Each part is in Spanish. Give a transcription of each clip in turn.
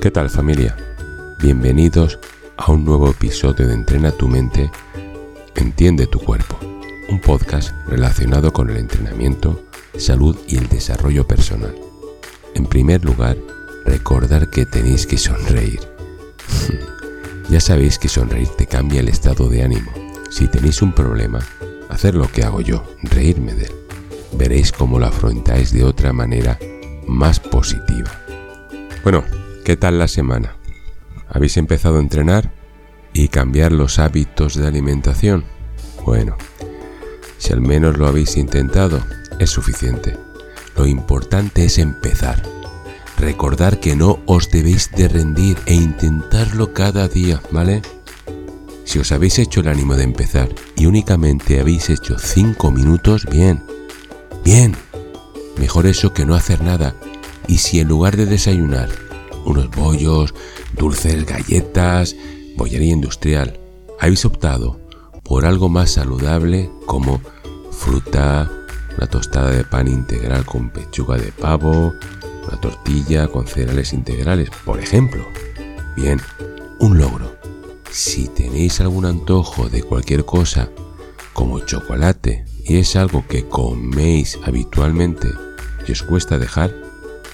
¿Qué tal familia? Bienvenidos a un nuevo episodio de Entrena tu mente, entiende tu cuerpo, un podcast relacionado con el entrenamiento, salud y el desarrollo personal. En primer lugar, recordar que tenéis que sonreír. ya sabéis que sonreír te cambia el estado de ánimo. Si tenéis un problema, hacer lo que hago yo, reírme de él. Veréis cómo lo afrontáis de otra manera más positiva. Bueno, ¿Qué tal la semana? ¿Habéis empezado a entrenar y cambiar los hábitos de alimentación? Bueno, si al menos lo habéis intentado, es suficiente. Lo importante es empezar. Recordar que no os debéis de rendir e intentarlo cada día, ¿vale? Si os habéis hecho el ánimo de empezar y únicamente habéis hecho 5 minutos, bien. Bien. Mejor eso que no hacer nada. Y si en lugar de desayunar unos bollos, dulces, galletas, bollería industrial. Habéis optado por algo más saludable como fruta, una tostada de pan integral con pechuga de pavo, una tortilla con cereales integrales, por ejemplo. Bien, un logro. Si tenéis algún antojo de cualquier cosa, como chocolate, y es algo que coméis habitualmente y os cuesta dejar,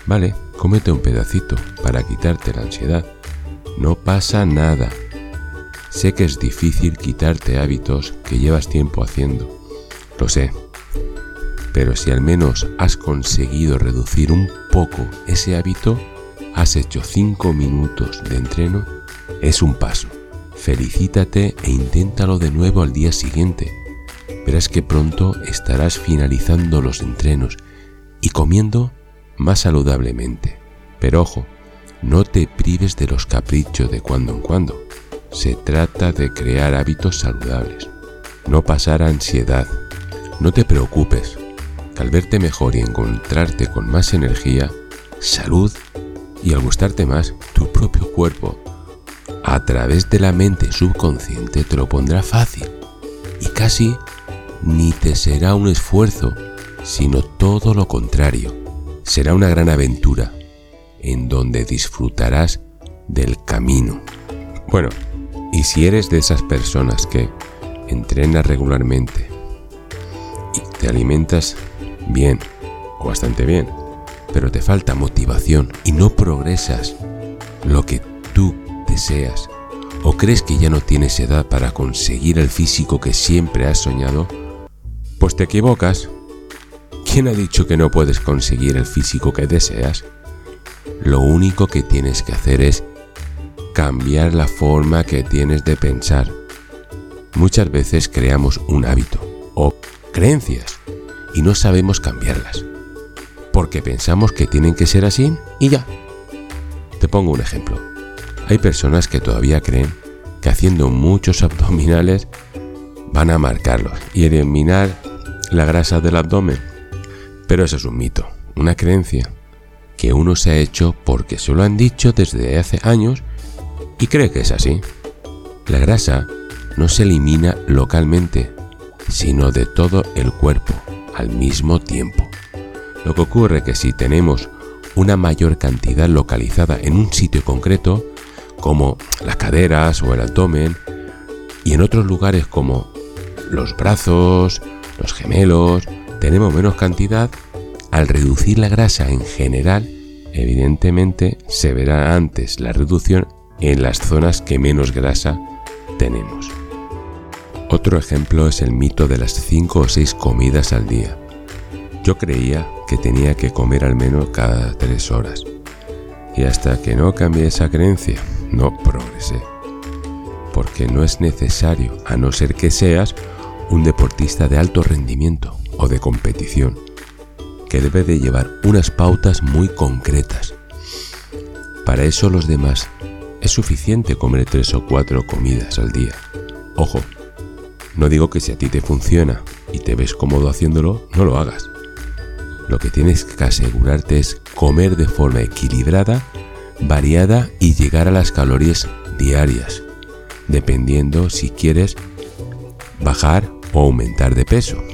vale, Cómete un pedacito para quitarte la ansiedad. No pasa nada. Sé que es difícil quitarte hábitos que llevas tiempo haciendo. Lo sé. Pero si al menos has conseguido reducir un poco ese hábito, has hecho 5 minutos de entreno, es un paso. Felicítate e inténtalo de nuevo al día siguiente. Verás que pronto estarás finalizando los entrenos y comiendo más saludablemente. Pero ojo, no te prives de los caprichos de cuando en cuando. Se trata de crear hábitos saludables, no pasar ansiedad. No te preocupes, al verte mejor y encontrarte con más energía, salud y al gustarte más tu propio cuerpo, a través de la mente subconsciente te lo pondrá fácil y casi ni te será un esfuerzo, sino todo lo contrario será una gran aventura en donde disfrutarás del camino. Bueno, y si eres de esas personas que entrenas regularmente y te alimentas bien o bastante bien, pero te falta motivación y no progresas lo que tú deseas, o crees que ya no tienes edad para conseguir el físico que siempre has soñado, pues te equivocas ¿Quién ha dicho que no puedes conseguir el físico que deseas? Lo único que tienes que hacer es cambiar la forma que tienes de pensar. Muchas veces creamos un hábito o creencias y no sabemos cambiarlas. Porque pensamos que tienen que ser así y ya. Te pongo un ejemplo. Hay personas que todavía creen que haciendo muchos abdominales van a marcarlos y eliminar la grasa del abdomen pero eso es un mito, una creencia que uno se ha hecho porque se lo han dicho desde hace años y cree que es así. La grasa no se elimina localmente, sino de todo el cuerpo al mismo tiempo. Lo que ocurre que si tenemos una mayor cantidad localizada en un sitio concreto, como las caderas o el abdomen, y en otros lugares como los brazos, los gemelos, tenemos menos cantidad, al reducir la grasa en general, evidentemente se verá antes la reducción en las zonas que menos grasa tenemos. Otro ejemplo es el mito de las 5 o 6 comidas al día. Yo creía que tenía que comer al menos cada 3 horas. Y hasta que no cambié esa creencia, no progresé. Porque no es necesario, a no ser que seas un deportista de alto rendimiento o de competición, debe de llevar unas pautas muy concretas. Para eso los demás es suficiente comer tres o cuatro comidas al día. Ojo, no digo que si a ti te funciona y te ves cómodo haciéndolo, no lo hagas. Lo que tienes que asegurarte es comer de forma equilibrada, variada y llegar a las calorías diarias, dependiendo si quieres bajar o aumentar de peso.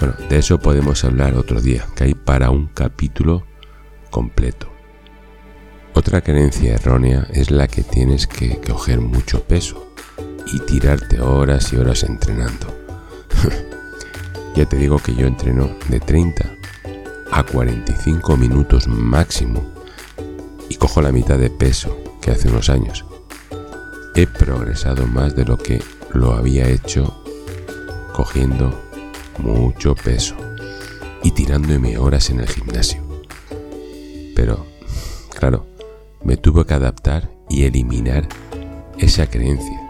Bueno, de eso podemos hablar otro día, que hay para un capítulo completo. Otra creencia errónea es la que tienes que coger mucho peso y tirarte horas y horas entrenando. ya te digo que yo entreno de 30 a 45 minutos máximo y cojo la mitad de peso que hace unos años. He progresado más de lo que lo había hecho cogiendo mucho peso y tirándome horas en el gimnasio. Pero, claro, me tuve que adaptar y eliminar esa creencia.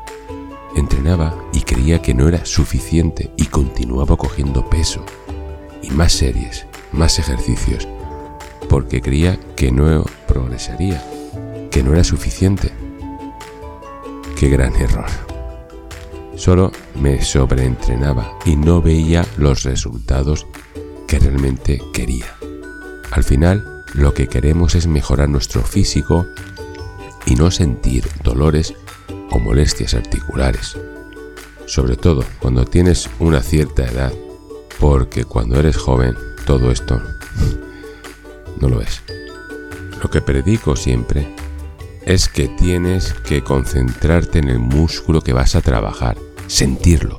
Entrenaba y creía que no era suficiente y continuaba cogiendo peso y más series, más ejercicios, porque creía que no progresaría, que no era suficiente. Qué gran error. Solo me sobreentrenaba y no veía los resultados que realmente quería. Al final, lo que queremos es mejorar nuestro físico y no sentir dolores o molestias articulares. Sobre todo cuando tienes una cierta edad, porque cuando eres joven todo esto no lo es. Lo que predico siempre es que tienes que concentrarte en el músculo que vas a trabajar, sentirlo.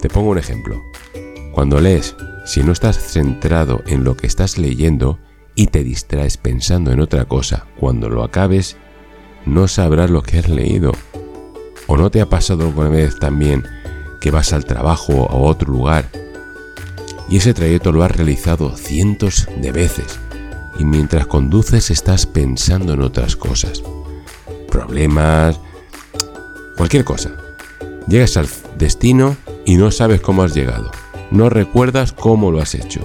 Te pongo un ejemplo. Cuando lees, si no estás centrado en lo que estás leyendo y te distraes pensando en otra cosa, cuando lo acabes, no sabrás lo que has leído. ¿O no te ha pasado alguna vez también que vas al trabajo o a otro lugar y ese trayecto lo has realizado cientos de veces y mientras conduces estás pensando en otras cosas? Problemas, cualquier cosa. Llegas al destino y no sabes cómo has llegado. No recuerdas cómo lo has hecho.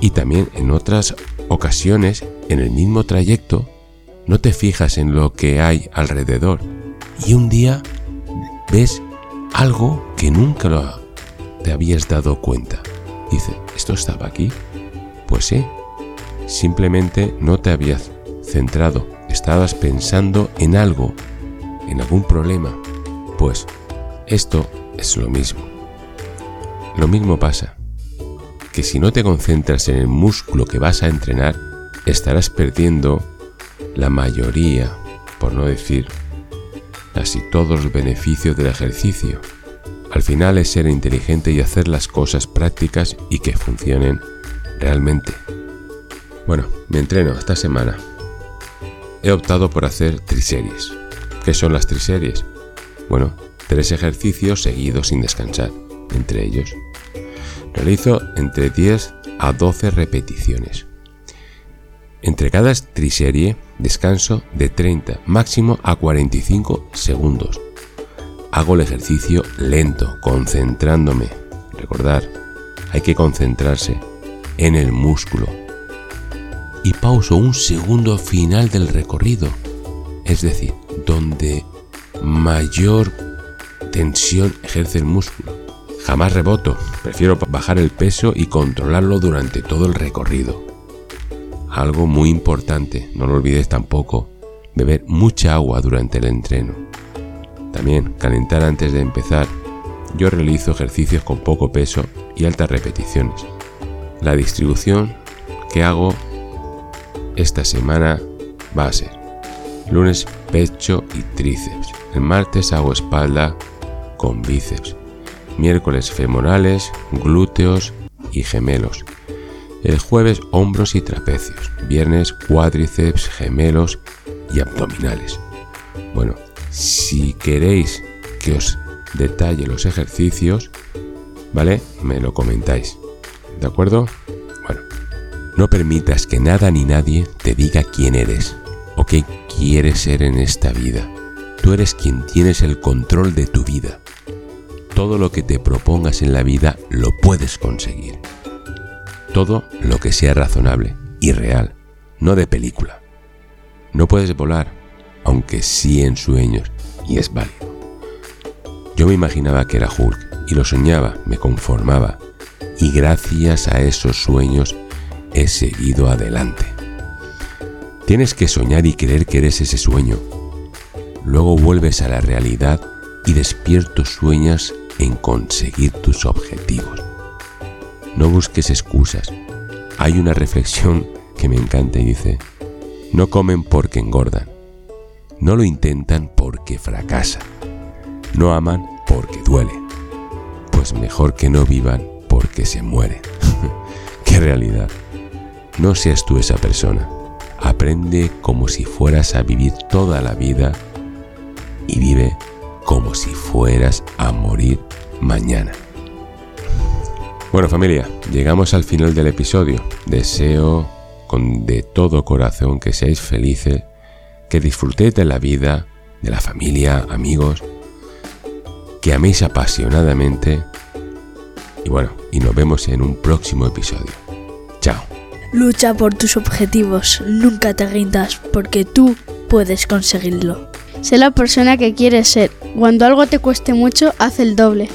Y también en otras ocasiones, en el mismo trayecto, no te fijas en lo que hay alrededor. Y un día ves algo que nunca lo te habías dado cuenta. Dice, ¿esto estaba aquí? Pues sí. Simplemente no te habías centrado. Estabas pensando en algo, en algún problema. Pues esto es lo mismo. Lo mismo pasa, que si no te concentras en el músculo que vas a entrenar, estarás perdiendo la mayoría, por no decir casi todos los beneficios del ejercicio. Al final es ser inteligente y hacer las cosas prácticas y que funcionen realmente. Bueno, me entreno esta semana. He optado por hacer triseries. ¿Qué son las triseries? Bueno, tres ejercicios seguidos sin descansar entre ellos. Realizo entre 10 a 12 repeticiones. Entre cada triserie descanso de 30 máximo a 45 segundos. Hago el ejercicio lento, concentrándome. Recordar, hay que concentrarse en el músculo. Y pauso un segundo final del recorrido, es decir, donde mayor tensión ejerce el músculo. Jamás reboto, prefiero bajar el peso y controlarlo durante todo el recorrido. Algo muy importante, no lo olvides tampoco, beber mucha agua durante el entreno. También calentar antes de empezar. Yo realizo ejercicios con poco peso y altas repeticiones. La distribución que hago esta semana va a ser lunes pecho y tríceps. El martes hago espalda con bíceps miércoles femorales, glúteos y gemelos. El jueves hombros y trapecios, viernes cuádriceps, gemelos y abdominales. Bueno, si queréis que os detalle los ejercicios, ¿vale? Me lo comentáis. ¿De acuerdo? Bueno, no permitas que nada ni nadie te diga quién eres o qué quieres ser en esta vida. Tú eres quien tienes el control de tu vida todo lo que te propongas en la vida lo puedes conseguir. Todo lo que sea razonable y real, no de película. No puedes volar, aunque sí en sueños, y es válido. Yo me imaginaba que era Hulk y lo soñaba, me conformaba, y gracias a esos sueños he seguido adelante. Tienes que soñar y creer que eres ese sueño. Luego vuelves a la realidad y despierto sueñas en conseguir tus objetivos. No busques excusas. Hay una reflexión que me encanta y dice, No comen porque engordan. No lo intentan porque fracasan. No aman porque duele. Pues mejor que no vivan porque se mueren. ¡Qué realidad! No seas tú esa persona. Aprende como si fueras a vivir toda la vida y vive como si fueras a morir mañana. Bueno familia, llegamos al final del episodio. Deseo con de todo corazón que seáis felices, que disfrutéis de la vida, de la familia, amigos, que améis apasionadamente y bueno, y nos vemos en un próximo episodio. Chao. Lucha por tus objetivos, nunca te rindas, porque tú puedes conseguirlo. Sé la persona que quieres ser. Cuando algo te cueste mucho, haz el doble.